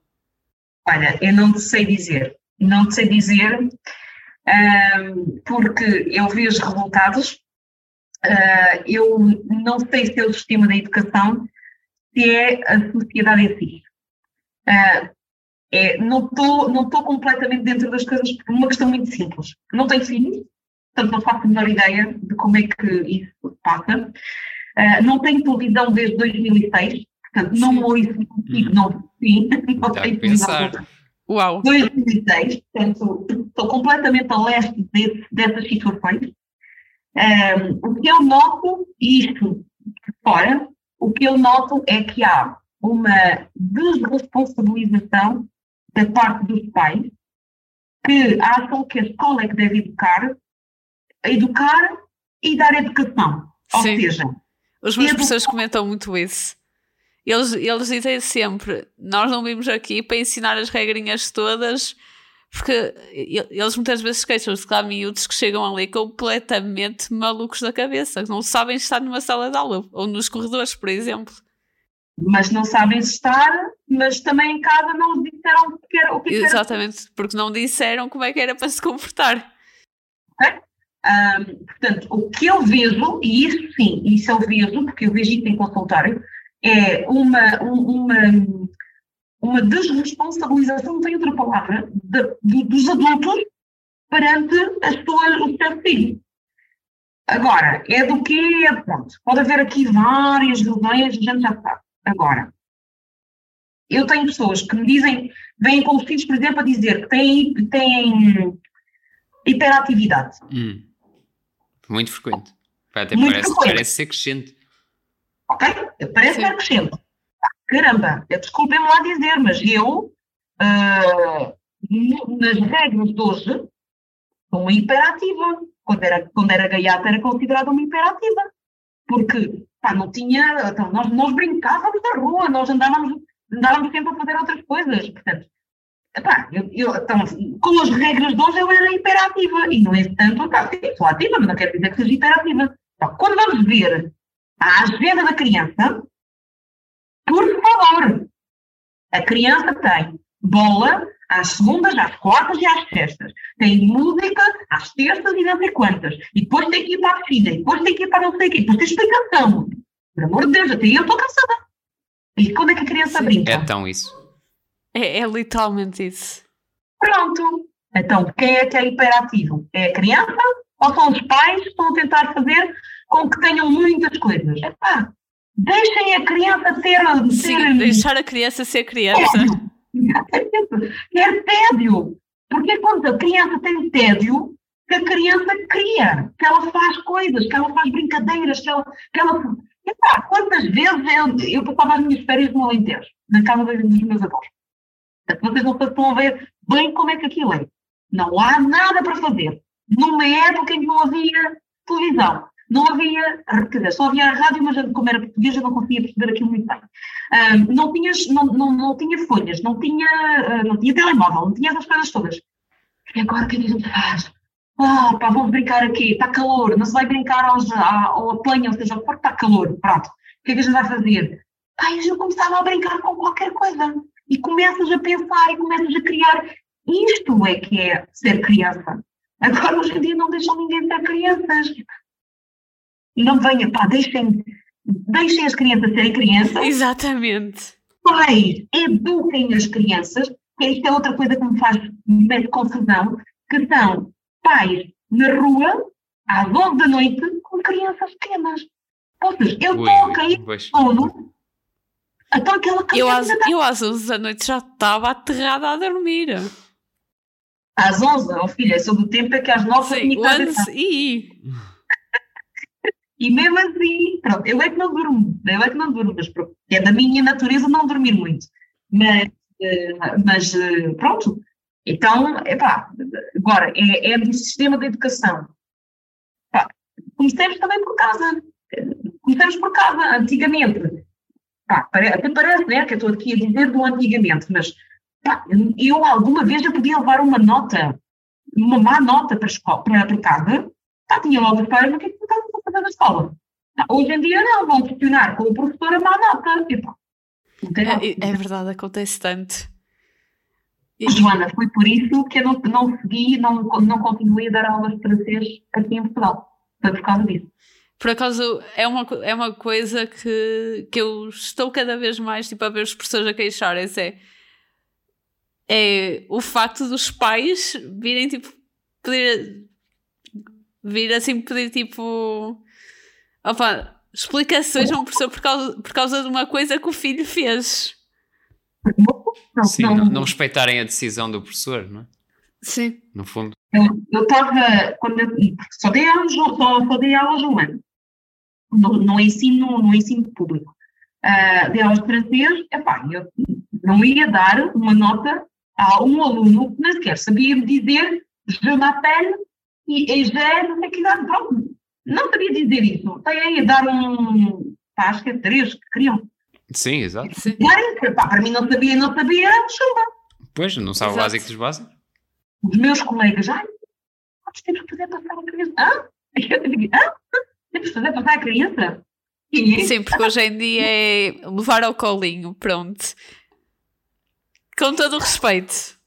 Olha, eu não te sei dizer. Não te sei dizer, uh, porque eu vi os resultados, eu não sei se é o sistema da educação, se é a sociedade em si. Uh, é, não estou não completamente dentro das coisas por uma questão muito simples. Não tenho filhos, portanto não faço a menor ideia de como é que isso passa. Uh, não tenho televisão desde 2006, portanto não ouço consigo, hum. não, sim, não tenho televisão. Uau! 2006, portanto estou completamente a leste desse, dessas situações. Um, o que eu noto, isto de fora, o que eu noto é que há uma desresponsabilização da parte dos pais que acham que a escola é que deve educar, educar e dar educação. Ou Sim. seja, os meus professores comentam muito isso. Eles, eles dizem sempre: nós não vimos aqui para ensinar as regrinhas todas, porque eles muitas vezes queixam-se que há miúdos que chegam ali completamente malucos da cabeça, que não sabem estar numa sala de aula ou nos corredores, por exemplo mas não sabem estar, mas também em casa não disseram o que era. O que Exatamente, era. porque não disseram como é que era para se comportar. Okay? Um, portanto, o que eu vejo, e isso sim, isso eu vejo, porque eu vejo isso em consultório, é uma, uma, uma desresponsabilização, não tem outra palavra, de, de, dos adultos perante as suas, os seus filhos. Agora, é do que, pronto, pode haver aqui várias razões, a gente já sabe. Agora, eu tenho pessoas que me dizem, vêm com os filhos, por exemplo, a dizer que têm, têm hiperatividade. Hum. Muito frequente. Até Muito parece, frequente. parece ser crescente. Ok? Parece ser crescente. Caramba, desculpem-me lá dizer, mas eu, uh, nas regras de hoje, sou uma hiperativa. Quando era, quando era gaiata era considerada uma hiperativa. Porque pá, não tinha. Então, nós, nós brincávamos na rua, nós andávamos, andávamos sempre a fazer outras coisas. Portanto, epá, eu, eu, então, com as regras de hoje eu era hiperativa. E, no entanto, pá, sim, sou ativa, mas não quer dizer que seja hiperativa. Então, quando vamos ver a agenda da criança, por favor, a criança tem bola, às segundas, às quartas e às sextas. Tem música às terças e não sei quantas. E depois tem que ir para a piscina, e depois tem que ir para não sei o quê. Depois tem explicação. Por amor de Deus, até eu estou cansada. E quando é que a criança Sim, brinca? É tão isso. É, é literalmente isso. Pronto. Então, quem é que é hiperativo? É a criança ou são os pais que estão a tentar fazer com que tenham muitas coisas? Epá, deixem a criança ter... Sim, ter... deixar a criança ser criança. É. Quer tédio. Porque quando a criança tem tédio, que a criança cria, que ela faz coisas, que ela faz brincadeiras, que ela. Que ela... Epá, quantas vezes eu, eu passava as minhas férias no Alentejo, na casa dos meus avós. Vocês não estão a ver bem como é que aquilo é. Não há nada para fazer. Numa época em que não havia televisão, não havia, quer só havia a rádio, mas como era portuguesa não conseguia perceber aquilo muito bem. Uh, não, tinhas, não, não, não tinha folhas, não tinha, uh, não tinha telemóvel, não tinha essas coisas todas. E agora o que é que a gente faz? Oh, pá, vamos brincar aqui, está calor, não se vai brincar aos, ao, ao plano, ou seja, ao está calor, pronto. O que é que a gente vai fazer? Pá, e a gente começava a brincar com qualquer coisa. E começas a pensar e começas a criar. Isto é que é ser criança. Agora, hoje em dia, não deixam ninguém ser crianças não venha, pá, deixem, deixem as crianças serem crianças. Exatamente. Pais, eduquem as crianças, que isto é outra coisa que me faz mete confusão, que são pais na rua, às 11 da noite, com crianças pequenas. Ou seja, eu Ui, estou a cair sono. Então aquela Eu às, eu às 11 da noite já estava aterrada a dormir. às 11, oh filha, sou do tempo em que às 9 eu tinha Sim, que e. Mesmo assim, pronto, eu é que não durmo, eu é que não durmo, mas pronto, é da minha natureza não dormir muito. Mas, eh, mas eh, pronto, então, epá, agora, é, é do sistema de educação. Epá, comecemos também por casa. Comecemos por casa, antigamente. Pá, pare- até parece, né, que eu estou aqui a dizer do antigamente, mas pá, eu alguma vez eu podia levar uma nota, uma má nota para, a escola, para, para casa, Tá, tinha logo os pais, mas o que é que na escola? Tá, hoje em dia não, vão questionar com o professor a má nota. Não tem nada. É, é verdade, acontece tanto. E- Joana, foi por isso que eu não, não segui, não, não continuei a dar aulas de francês aqui em Portugal. Foi por causa disso. Por acaso, é uma, é uma coisa que, que eu estou cada vez mais tipo, a ver as pessoas a queixarem-se. É, é o facto dos pais virem tipo pedir vir assim pedir tipo opa, explicações a um professor por causa, por causa de uma coisa que o filho fez. Não, Sim, não, não, respeitarem a decisão do professor, não é? Sim. No fundo. Eu estava, quando eu, só dei aulas, só, só dei aulas um ano, no, no ensino, no ensino público. Ah, dei aulas de francês, epá, eu não ia dar uma nota a um aluno que nem sequer sabia me dizer je m'appelle e, e je não sei que idade, pronto, não sabia dizer isso. Eu ia dar um, pá, acho que é três que queriam. Sim, exato. Sim. Pá, para mim não sabia, não sabia, chumba. Pois, não sabe o Exato. básico dos básicos. os meus colegas, ai, nós temos que fazer passar a criança. Hã? Eu digo, hã? Temos que fazer passar a criança? E é Sim, porque hoje em dia é levar ao colinho, pronto. Com todo o respeito.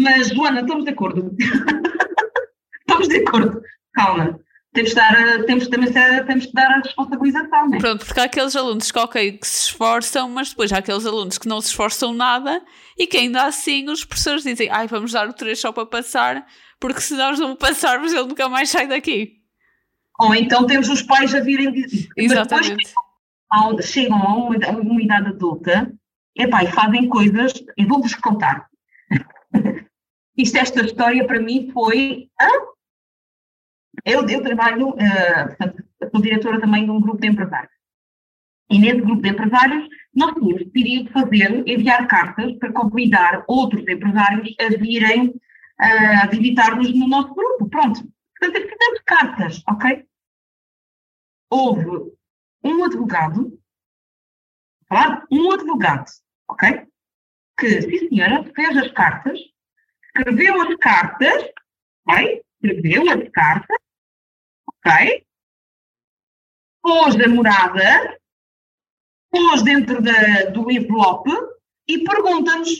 Mas, Joana, estamos de acordo. estamos de acordo. Calma. Temos que dar, a- temos, também se- temos que dar a responsabilização, né? Pronto, porque há aqueles alunos que, ok, que se esforçam, mas depois há aqueles alunos que não se esforçam nada e que ainda assim os professores dizem, ai, vamos dar o 3 só para passar, porque se nós não passarmos ele nunca mais sai daqui. Ou então temos os pais a virem dizer. Depois Exatamente. ao- chegam a uma, a uma idade adulta epá, e fazem coisas, eu vou-vos contar. Isto, esta história para mim foi. Eu, eu trabalho, eh, portanto, sou diretora também de um grupo de empresários. E nesse grupo de empresários, nós tínhamos decidido fazer, enviar cartas para convidar outros empresários a virem ah, visitar-nos no nosso grupo. Pronto. Portanto, fizemos cartas, ok? Houve um advogado, falar, um advogado, ok? Que, sim senhora, fez as cartas, escreveu as cartas, ok? Escreveu as cartas, ok? Pôs a morada, pôs dentro da, do envelope e pergunta-nos,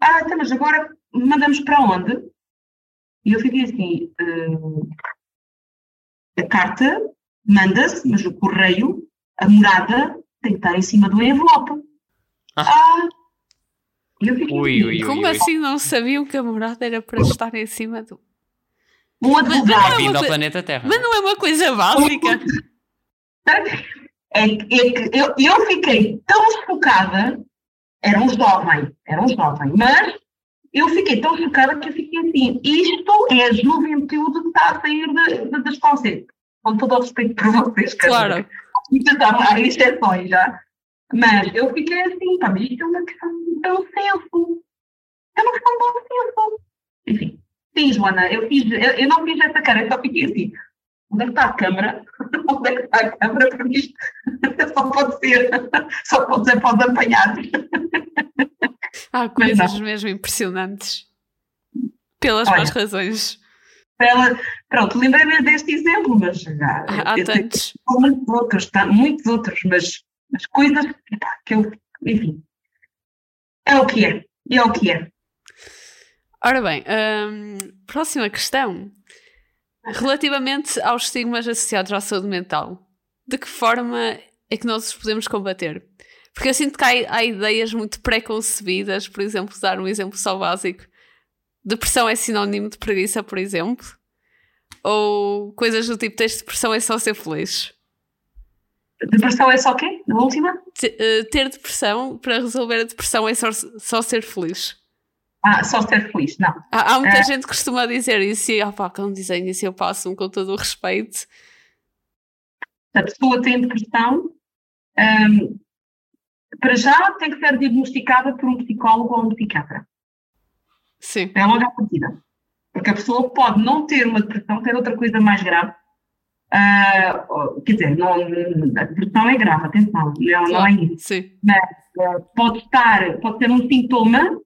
ah, então, mas agora mandamos para onde? E eu fiquei assim, "Eh, a carta manda-se, mas o correio, a morada, tem que estar em cima do envelope. Ah! E eu fiquei Ui, assim, ui, ui. Como assim não sabiam que a morada era para estar em cima do. Um advogado. Vindo ao coisa- planeta Terra. Mas não é uma coisa básica. É, que- é que eu, eu fiquei tão chocada, era um jovem, era um jovem, mas eu fiquei tão chocada que eu fiquei assim, isto é a juventude que está a sair de, de, das calças. Com todo o respeito por vocês, quer dizer, Claro. Isto há exceções já. Mas eu fiquei assim, pá, mas isto é uma questão de bom senso. É uma questão de bom senso. Enfim, sim, Joana, eu, fiz, eu, eu não fiz essa cara, eu só fiquei assim. Onde é que está a câmara? Onde é que está a câmara? Porque isto só pode ser, só pode ser para os apanhados. Há coisas mesmo impressionantes. Pelas Olha. más razões. Ela, pronto, lembrei-me deste exemplo, mas já. Há, tantos. muitos outros, tá? muitos outros, mas, mas coisas epá, que eu, enfim. É o que é, é o que é. Ora bem, hum, próxima questão. Relativamente aos estigmas associados à saúde mental, de que forma é que nós os podemos combater? Porque eu sinto que há, há ideias muito pré-concebidas, por exemplo, dar um exemplo só básico. Depressão é sinónimo de preguiça, por exemplo. Ou coisas do tipo, tens depressão é só ser feliz. Depressão é só o quê? Na última? uh, ter depressão, para resolver a depressão é só, só ser feliz. Ah, só ser feliz, não. Há, há muita uh, gente que costuma dizer isso e, opá, quando dizem isso eu passo-me com todo o respeito. A pessoa tem depressão, um, para já tem que ser diagnosticada por um psicólogo ou um psiquiatra. Sim. É logo à partida. Porque a pessoa pode não ter uma depressão, ter outra coisa mais grave, Uh, quer dizer, não, a depressão é grave, atenção, não, não é isso. Sim. Mas uh, pode estar, pode ser um sintoma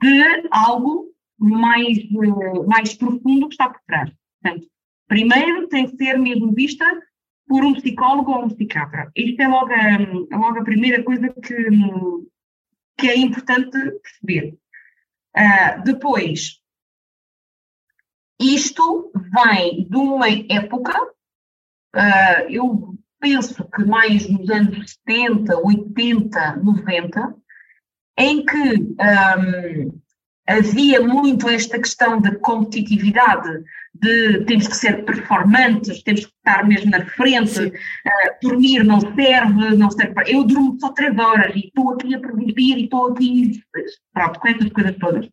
de algo mais, uh, mais profundo que está por trás. Portanto, primeiro tem que ser mesmo vista por um psicólogo ou um psiquiatra. Isto é logo a, é logo a primeira coisa que, que é importante perceber. depois, isto vem de uma época Uh, eu penso que mais nos anos 70, 80, 90, em que um, havia muito esta questão da competitividade, de temos que ser performantes, temos que estar mesmo na frente, uh, dormir não serve, não serve para... Eu durmo só três horas e estou aqui a produzir e estou aqui, pronto, com essas coisas todas.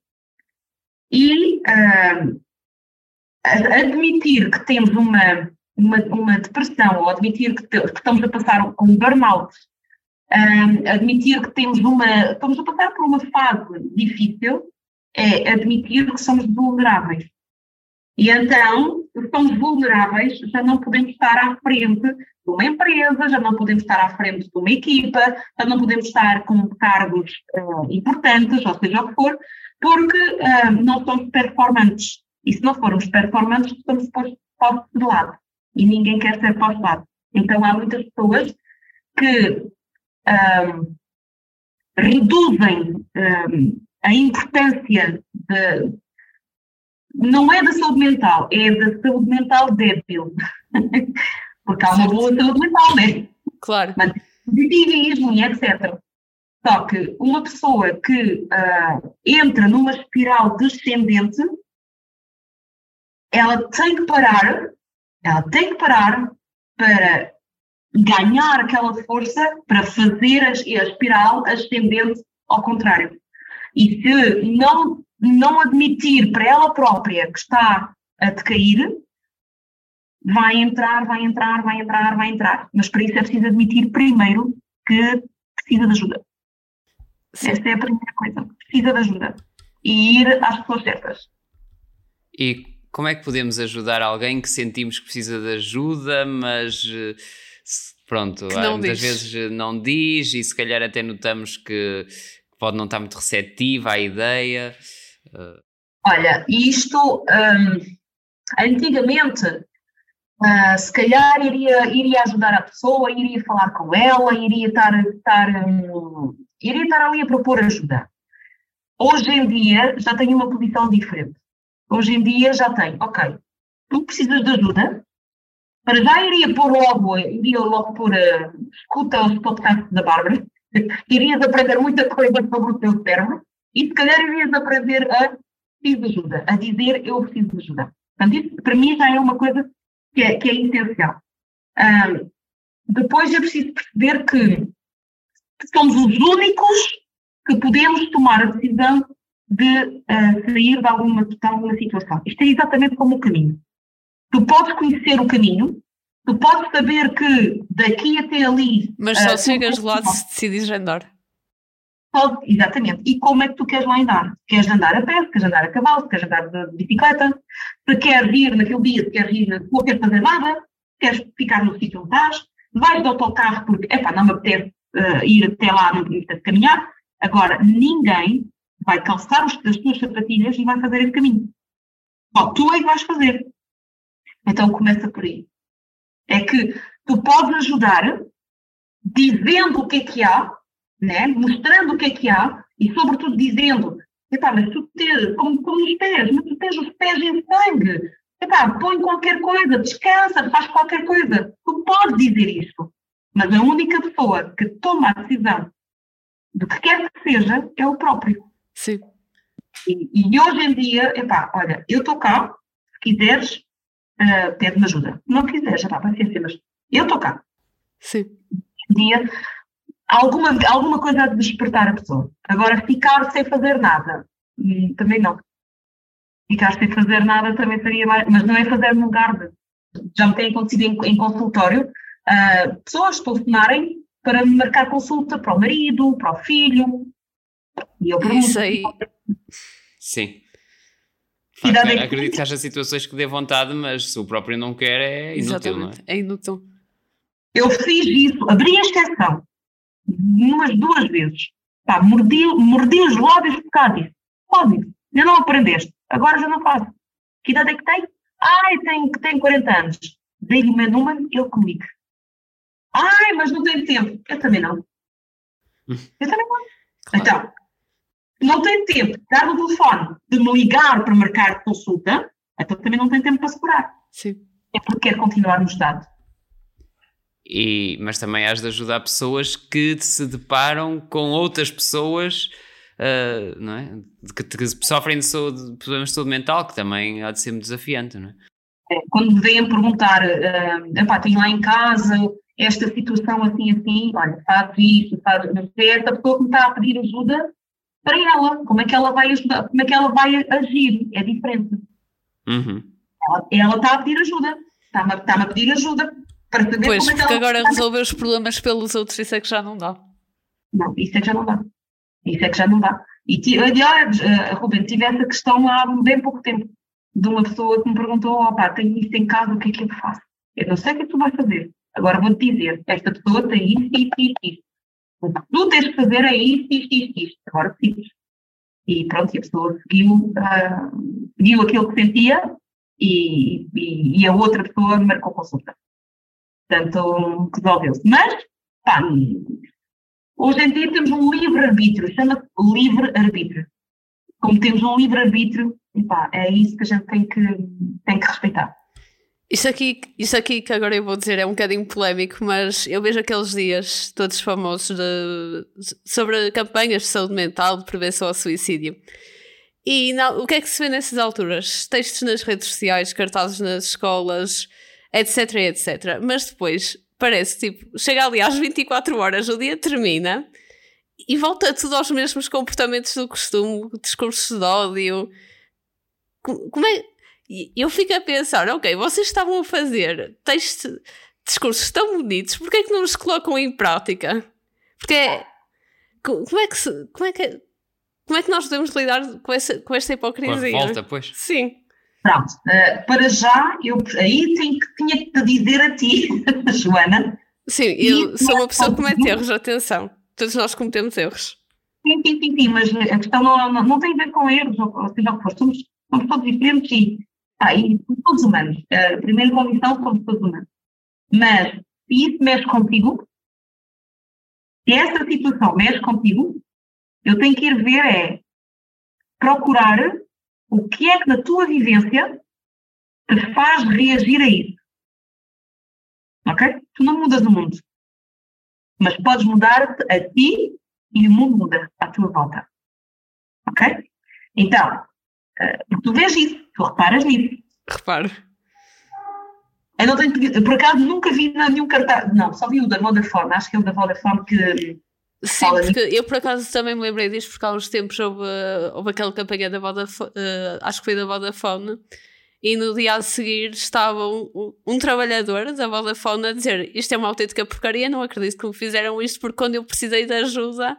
E uh, admitir que temos uma uma, uma depressão ou admitir que, te, que, estamos a passar um burnout, admitir que temos uma, estamos a passar por uma fase difícil, é admitir que somos vulneráveis. E então, se somos vulneráveis, já não podemos estar à frente de uma empresa, já não podemos estar à frente de uma equipa, já não podemos estar com cargos uh, importantes, ou seja o que for, porque uh, não somos performantes. E se não formos performantes, estamos postos de lado e ninguém quer ser postado. Então há muitas pessoas que um, reduzem um, a importância de. Não é da saúde mental, é da saúde mental débil. Porque há uma boa saúde mental, né? Claro. Mas positivismo e etc. Só que uma pessoa que uh, entra numa espiral descendente, ela tem que parar ela tem que parar para ganhar aquela força para fazer a, espiral ascendente ao contrário. E se não, não admitir para ela própria que está a decair, vai entrar, vai entrar, vai entrar, vai entrar. Mas para isso é preciso admitir primeiro que precisa de ajuda. Sim. Essa é a primeira coisa. Precisa de ajuda. E ir às pessoas certas. E como é que podemos ajudar alguém que sentimos que precisa de ajuda, mas eh, pronto, muitas vezes eh, não diz e se calhar até notamos que pode não estar muito receptiva à ideia? Eh, Olha, isto um, antigamente uh, se calhar iria, iria ajudar a pessoa, iria falar com ela, iria estar, estar, um, iria estar ali a propor ajuda. Hoje em dia já tenho uma posição diferente. Hoje em dia já tem, ok, tu precisas de ajuda, para já iria pôr logo, iria logo pôr, uh, escuta os podcasts da Bárbara, irias aprender muita coisa sobre o teu cérebro e se calhar irias aprender a preciso ajuda, a dizer eu preciso de ajuda. Portanto, isso para mim já é uma coisa que é, que é essencial. Um, depois é preciso perceber que somos os únicos que podemos tomar a decisão de uh, sair de alguma, de alguma situação. Isto é exatamente como o caminho. Tu podes conhecer o caminho, tu podes saber que daqui até ali. Mas só uh, chegas lá se decides andar. Pode, exatamente. E como é que tu queres lá andar? Queres andar a pé, se queres andar a cavalo, se queres andar de bicicleta, se queres ir naquele dia, se queres ir, não queres fazer nada, queres ficar no sítio onde estás, vais de autocarro porque, epá, não me apetece uh, ir até lá, não me apetece caminhar. Agora, ninguém vai calçar as tuas sapatilhas e vai fazer esse caminho. Bom, tu é que vais fazer. Então começa por aí. É que tu podes ajudar dizendo o que é que há, né? mostrando o que é que há e, sobretudo, dizendo: epá, mas tu tens, como, como os pés, mas tu tens os pés em sangue. Epá, põe qualquer coisa, descansa, faz qualquer coisa. Tu podes dizer isto. Mas a única pessoa que toma a decisão do que quer que seja é o próprio. Sim. E, e hoje em dia, epá, olha, eu estou cá, se quiseres, uh, pede-me ajuda. Não quiseres, já está, paciência, mas eu estou cá. Sim. Dia, alguma, alguma coisa a despertar a pessoa. Agora, ficar sem fazer nada, hum, também não. Ficar sem fazer nada também seria mais, mas não é fazer no lugar de. Já me tem acontecido em, em consultório, uh, pessoas telefonarem para me marcar consulta para o marido, para o filho. E eu pergunto. Isso aí. Sim. Que idade Facto, é que acredito que haja situações que dê vontade, mas se o próprio não quer, é inútil, não é? Exatamente. É inútil. Eu fiz isso, abri a exceção, umas duas vezes. Pá, mordi, mordi os lábios por causa disso. Pode, ainda não aprendeste. Agora já não faço. Que idade é que tem? Ai, tem, tem 40 anos. Dei-lhe o meu número, ele comigo. Ai, mas não tenho tempo. Eu também não. Eu também não. Claro. Então, não tem tempo de dar no telefone, de me ligar para marcar consulta, então também não tem tempo para segurar. Sim. É porque quer continuar no estado. E, mas também has de ajudar pessoas que se deparam com outras pessoas ah, não é? Que, que sofrem de, saúde- de problemas de saúde mental, que também há de ser muito desafiante, não é? quando me vêm perguntar, uh, tenho lá em casa esta situação assim, assim, olha, faz isto, faz, é essa pessoa que me está a pedir ajuda para ela, como é que ela vai ajudar, como é que ela vai agir, é diferente. Uhum. Ela, ela está a pedir ajuda, está-me a, está-me a pedir ajuda para saber Pois, como é que porque ela agora resolver os problemas pelos outros, isso é que já não dá. Não, isso é que já não dá. Isso é que já não dá. E ti- olha, olha, Ruben, tive essa questão há bem pouco tempo, de uma pessoa que me perguntou, opá, tenho isto em casa, o que é que eu faço? Eu não sei o que é que tu vais fazer. Agora vou-te dizer, esta pessoa tem isto, isto, isto, isto. O que tu tens que fazer é isto, isto, isto, isto. Agora decides. E pronto, e a pessoa seguiu, ah, seguiu aquilo que sentia e, e, e a outra pessoa marcou consulta. Portanto, resolveu-se. Mas, pá, Hoje em dia temos um livre-arbítrio, chama-se livre-arbítrio. Como temos um livre-arbítrio, é isso que a gente tem que, tem que respeitar. Isto aqui, isto aqui que agora eu vou dizer é um bocadinho polémico, mas eu vejo aqueles dias todos famosos de- sobre campanhas de saúde mental, de prevenção ao suicídio. E o que é que se vê nessas alturas? Textos nas redes sociais, cartazes nas escolas, etc, etc. Mas depois parece tipo, chega ali às 24 horas, o dia termina e volta tudo aos mesmos comportamentos do costume, discursos de ódio. Co- Como é, e eu fico a pensar, ok, vocês estavam a fazer textos, discursos tão bonitos, porquê é que não os colocam em prática? Porque é, co- como é que se, como é que como é que nós podemos lidar com, essa, com esta Com a hipocrisia? revolta, pois. Sim, Pronto, eh, para já, eu aí tenho que, tinha que te dizer a ti, Joana, sim, eu sou uma pessoa que comete erros, atenção. Todos nós cometemos erros. sim, sim, sim, sim, mas a questão não, não, não tem a ver com erros, ou, ou seja o que for, somos, somos todos diferentes e, ah, e todos humanos. A primeira condição, somos todos humanos. Mas, se isso mexe contigo, se essa situação mexe contigo, eu tenho que ir ver é procurar o que é que na tua vivência te faz reagir a isso. Ok? Tu não mudas o mundo. Mas podes mudar-te a ti e o mundo muda à tua volta. Ok? Então, eh, porque tu vês isso, tu reparas nisso. Repare. Eu não tenho, por acaso nunca vi nenhum cartaz, não, só vi o da Vodafone, acho que é o da Vodafone que Sim, porque eu por acaso também me lembrei disto porque há uns tempos houve, houve aquela campanha da Vodafone, eh, acho que foi da Vodafone, e no dia a seguir estava um, um- um trabalhador da Vodafone a dizer isto é uma autêntica porcaria, não acredito que me fizeram isto porque quando eu precisei de ajuda,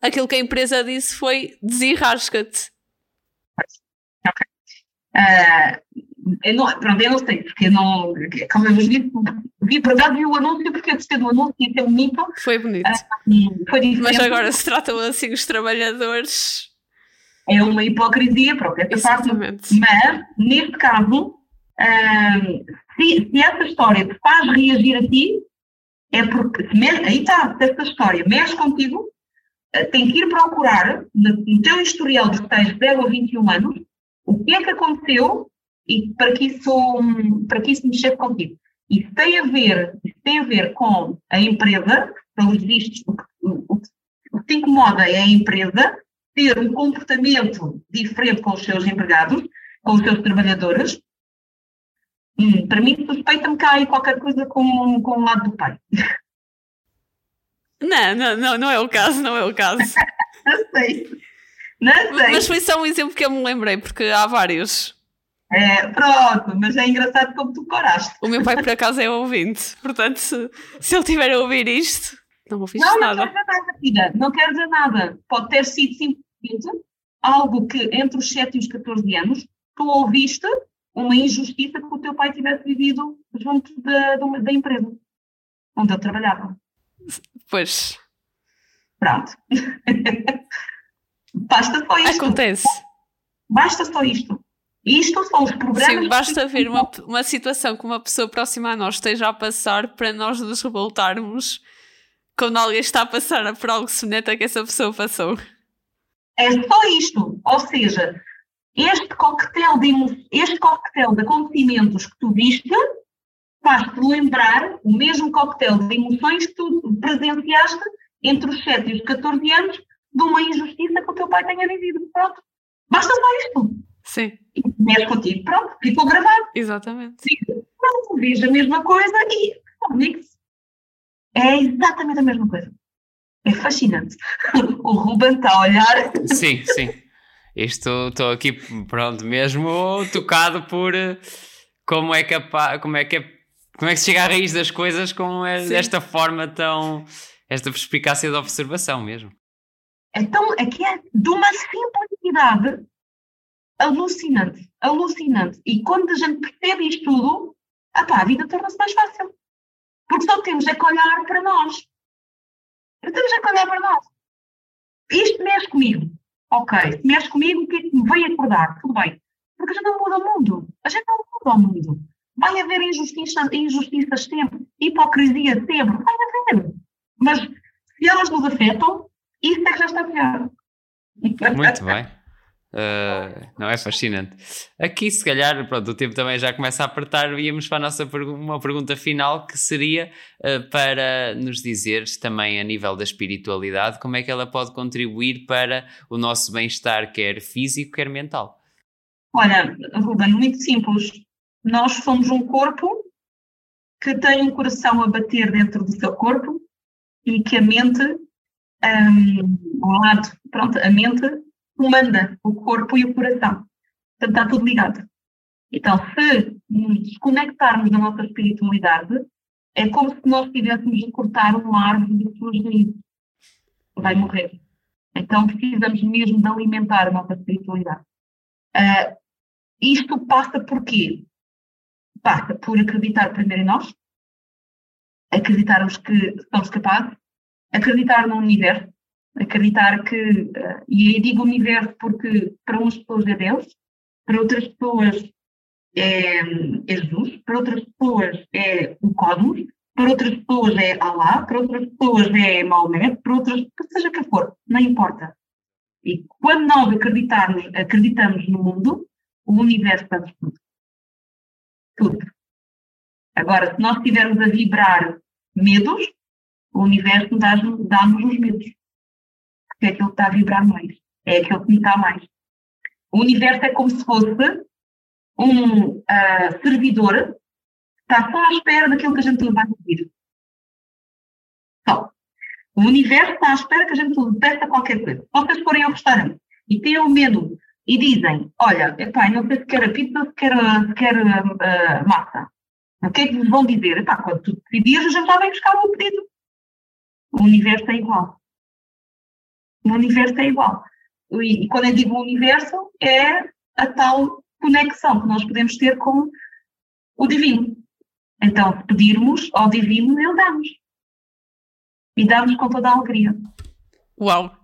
aquilo que a empresa disse foi desenrasca-te. Ah, eu não, pronto, eu não sei, porque eu não, como eu vos disse, vi, por acaso vi o anúncio, porque eu gostei do anúncio e um mito, Foi bonito. e foi diferente. Mas agora se tratam assim os trabalhadores. É uma hipocrisia, pronto, essa parte Exatamente. Mas, neste caso, ahm, se, se essa história te faz reagir a ti, é porque, aí está, se essa história mexe contigo, tem que ir procurar no, teu historial de tais 0 a 21 anos o que é que aconteceu e para que isso, para que isso mexesse contigo. Isso tem a ver, tem a ver com a empresa, pelos vistos, que, o que- o que te incomoda é a empresa ter um comportamento diferente com os seus empregados, com os seus trabalhadores, hum, para mim suspeita-me que há aí qualquer coisa com, com o lado do pai. Não, não, não, não é o caso, não é o caso. não sei. Não sei. Mas foi só um exemplo que eu me lembrei, porque há vários. É, pronto, mas é engraçado como tu paraste. O meu pai, por acaso, é ouvinte. Portanto, se, se ele tiver a ouvir isto, não ouviste não, nada. Não, quero dizer nada, filha. Não quero dizer nada. Pode ter sido simplesmente algo que entre os 7 e os 14 anos tu ouviste uma injustiça que o teu pai tivesse vivido junto da, da empresa onde eu trabalhava. Pois. Pronto. Basta só isto. Acontece. Basta só isto. Isto são os problemas. Sim, basta ver uma, uma situação que uma pessoa próxima a nós esteja a passar para nós nos revoltarmos quando alguém está a passar por algo semelhante a que essa pessoa passou. É só isto. Ou seja, este coquetel de, este coquetel de acontecimentos que tu viste faz-te lembrar o mesmo coquetel de emoções que tu presenciaste entre os 7 e os 14 anos de uma injustiça que o teu pai tenha vivido. Pronto. Basta só isto. Sim. E mexe contigo. Pronto, ficou gravado. Exatamente. Sim. Pronto, vejo a mesma coisa e. É exatamente a mesma coisa. É fascinante. o Ruben está a olhar. Sim, sim. Isto estou aqui, pronto, mesmo tocado por como é capaz, como é que é, como é que se chega à raiz das coisas com esta forma tão, esta perspicácia de observação mesmo. Então, aqui é de uma simplicidade alucinante, alucinante. E quando a gente percebe isto tudo, apá, a vida torna-se mais fácil. Porque só temos é que olhar para nós. Temos é que olhar para nós. Isto mexe comigo. Ok, se mexe comigo, o que é que me vai acordar? Tudo bem. Porque a gente não muda o mundo. A gente não muda o mundo. Vai haver injustiças, injustiças sempre, hipocrisia sempre. Vai haver. Mas se elas nos afetam, isso é que já está melhor. Muito bem. Uh, não é fascinante. Aqui, se calhar, pronto, o tempo também já começa a apertar. Íamos para a nossa uma pergunta final que seria uh, para nos dizeres também a nível da espiritualidade como é que ela pode contribuir para o nosso bem-estar, quer físico, quer mental. Olha, Ruben, muito simples. Nós somos um corpo que tem um coração a bater dentro do seu corpo e que a mente, um, ao lado, pronto, a mente comanda o corpo e o coração. Portanto, está tudo ligado. Então, se nos desconectarmos da nossa espiritualidade, é como se nós estivéssemos a cortar uma árvore de suas raízes. Vai morrer. Então, precisamos mesmo de alimentar a nossa espiritualidade. Uh, isto passa por quê? Passa por acreditar primeiro em nós, acreditarmos que somos capazes, acreditar no universo, acreditar que, uh, e aí digo universo porque para umas pessoas é Deus, para outras pessoas é, é Jesus, para outras pessoas é o cosmos, para outras pessoas é Allah, para outras pessoas é Maomé, para outras, seja que for, não importa. E quando nós acreditarmos, acreditamos no mundo, o universo dá-nos tudo. Tudo. Agora, se nós estivermos a vibrar medos, o universo dá-nos dá os medos que é aquilo que está a vibrar mais, é aquilo que me está mais. O universo é como se fosse um uh, servidor que está só à espera daquilo que a gente vai pedir. Só. O universo está à espera que a gente lhe peça qualquer coisa. Se vocês forem ao restaurante e o medo e dizem, olha, epá, não sei se quer a pizza, se quer, se quer uh, massa. O que é que vos vão dizer? Epá, quando tu decidires, gente já vem buscar o pedido. O universo é igual. O universo é igual. E, e quando eu digo universo, é a tal conexão que nós podemos ter com o divino. Então, se pedirmos ao divino, ele dá-nos. E dá-nos com toda a alegria. Uau!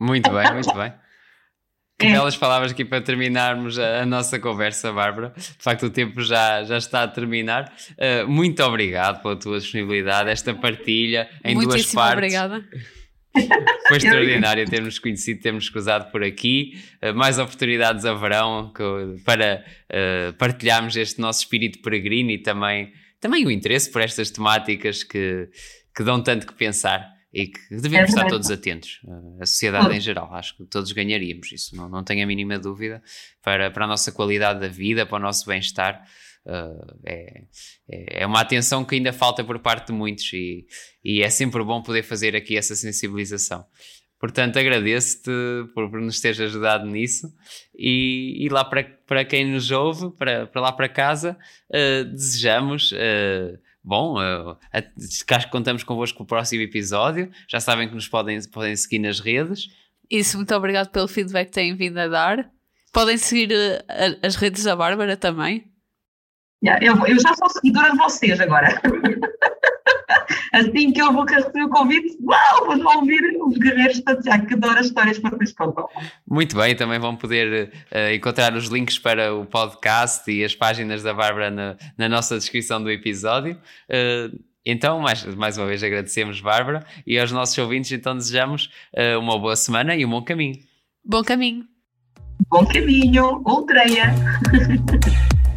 Muito bem, muito bem. Que é. belas palavras aqui para terminarmos a, a, nossa conversa, Bárbara. De facto, o tempo já, já está a terminar. Uh, muito obrigado pela tua disponibilidade, esta partilha em Muitíssimo duas partes. obrigada. Foi extraordinário termos conhecido, termos cruzado por aqui. Uh, mais oportunidades haverão que, para uh, partilharmos este nosso espírito peregrino e também, também o interesse por estas temáticas que, que dão tanto que pensar e que devemos é estar todos atentos, uh, a sociedade em geral. Acho que todos ganharíamos isso, não, não tenho a mínima dúvida, para, para a nossa qualidade da vida, para o nosso bem-estar. Uh, é, é uma atenção que ainda falta por parte de muitos e, e é sempre bom poder fazer aqui essa sensibilização. Portanto, agradeço-te por, por, nos teres ajudado nisso e, e lá para, para quem nos ouve, para, para lá para casa, uh, desejamos. Uh, bom, uh, cá contamos convosco o próximo episódio. Já sabem que nos podem, podem seguir nas redes. Isso, muito obrigado pelo feedback que têm vindo a dar. Podem seguir uh, as redes da Bárbara também. Yeah, eu, eu já sou seguidora de vocês agora. assim que eu vou receber o convite, uau, vou ouvir os guerreiros de Santiago, que adoro as histórias que vocês contam. Muito bem, também vão poder uh, encontrar os links para o podcast e as páginas da Bárbara na, na nossa descrição do episódio. Uh, então, mais, mais uma vez agradecemos, Bárbara, e aos nossos ouvintes, então desejamos uh, uma boa semana e um bom caminho. Bom caminho. Bom caminho, Outreia.